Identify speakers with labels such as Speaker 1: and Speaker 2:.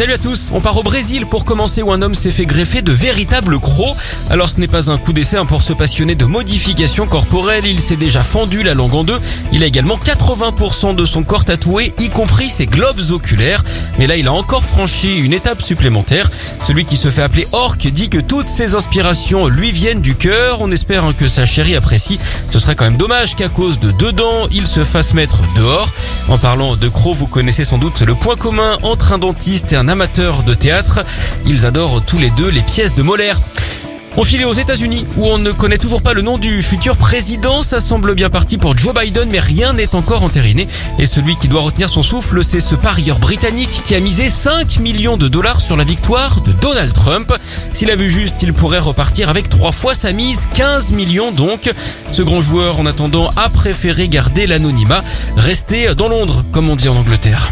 Speaker 1: Salut à tous, on part au Brésil pour commencer où un homme s'est fait greffer de véritables crocs. Alors ce n'est pas un coup d'essai hein, pour se passionner de modifications corporelles, il s'est déjà fendu la langue en deux. Il a également 80% de son corps tatoué, y compris ses globes oculaires. Mais là il a encore franchi une étape supplémentaire. Celui qui se fait appeler Orc dit que toutes ses inspirations lui viennent du cœur. On espère hein, que sa chérie apprécie. Ce serait quand même dommage qu'à cause de deux dents, il se fasse mettre dehors. En parlant de crocs, vous connaissez sans doute le point commun entre un dentiste et un amateur de théâtre. Ils adorent tous les deux les pièces de Molaire. On file aux États-Unis où on ne connaît toujours pas le nom du futur président. Ça semble bien parti pour Joe Biden, mais rien n'est encore entériné. Et celui qui doit retenir son souffle, c'est ce parieur britannique qui a misé 5 millions de dollars sur la victoire de Donald Trump. S'il a vu juste, il pourrait repartir avec trois fois sa mise, 15 millions donc. Ce grand joueur, en attendant, a préféré garder l'anonymat, rester dans Londres, comme on dit en Angleterre.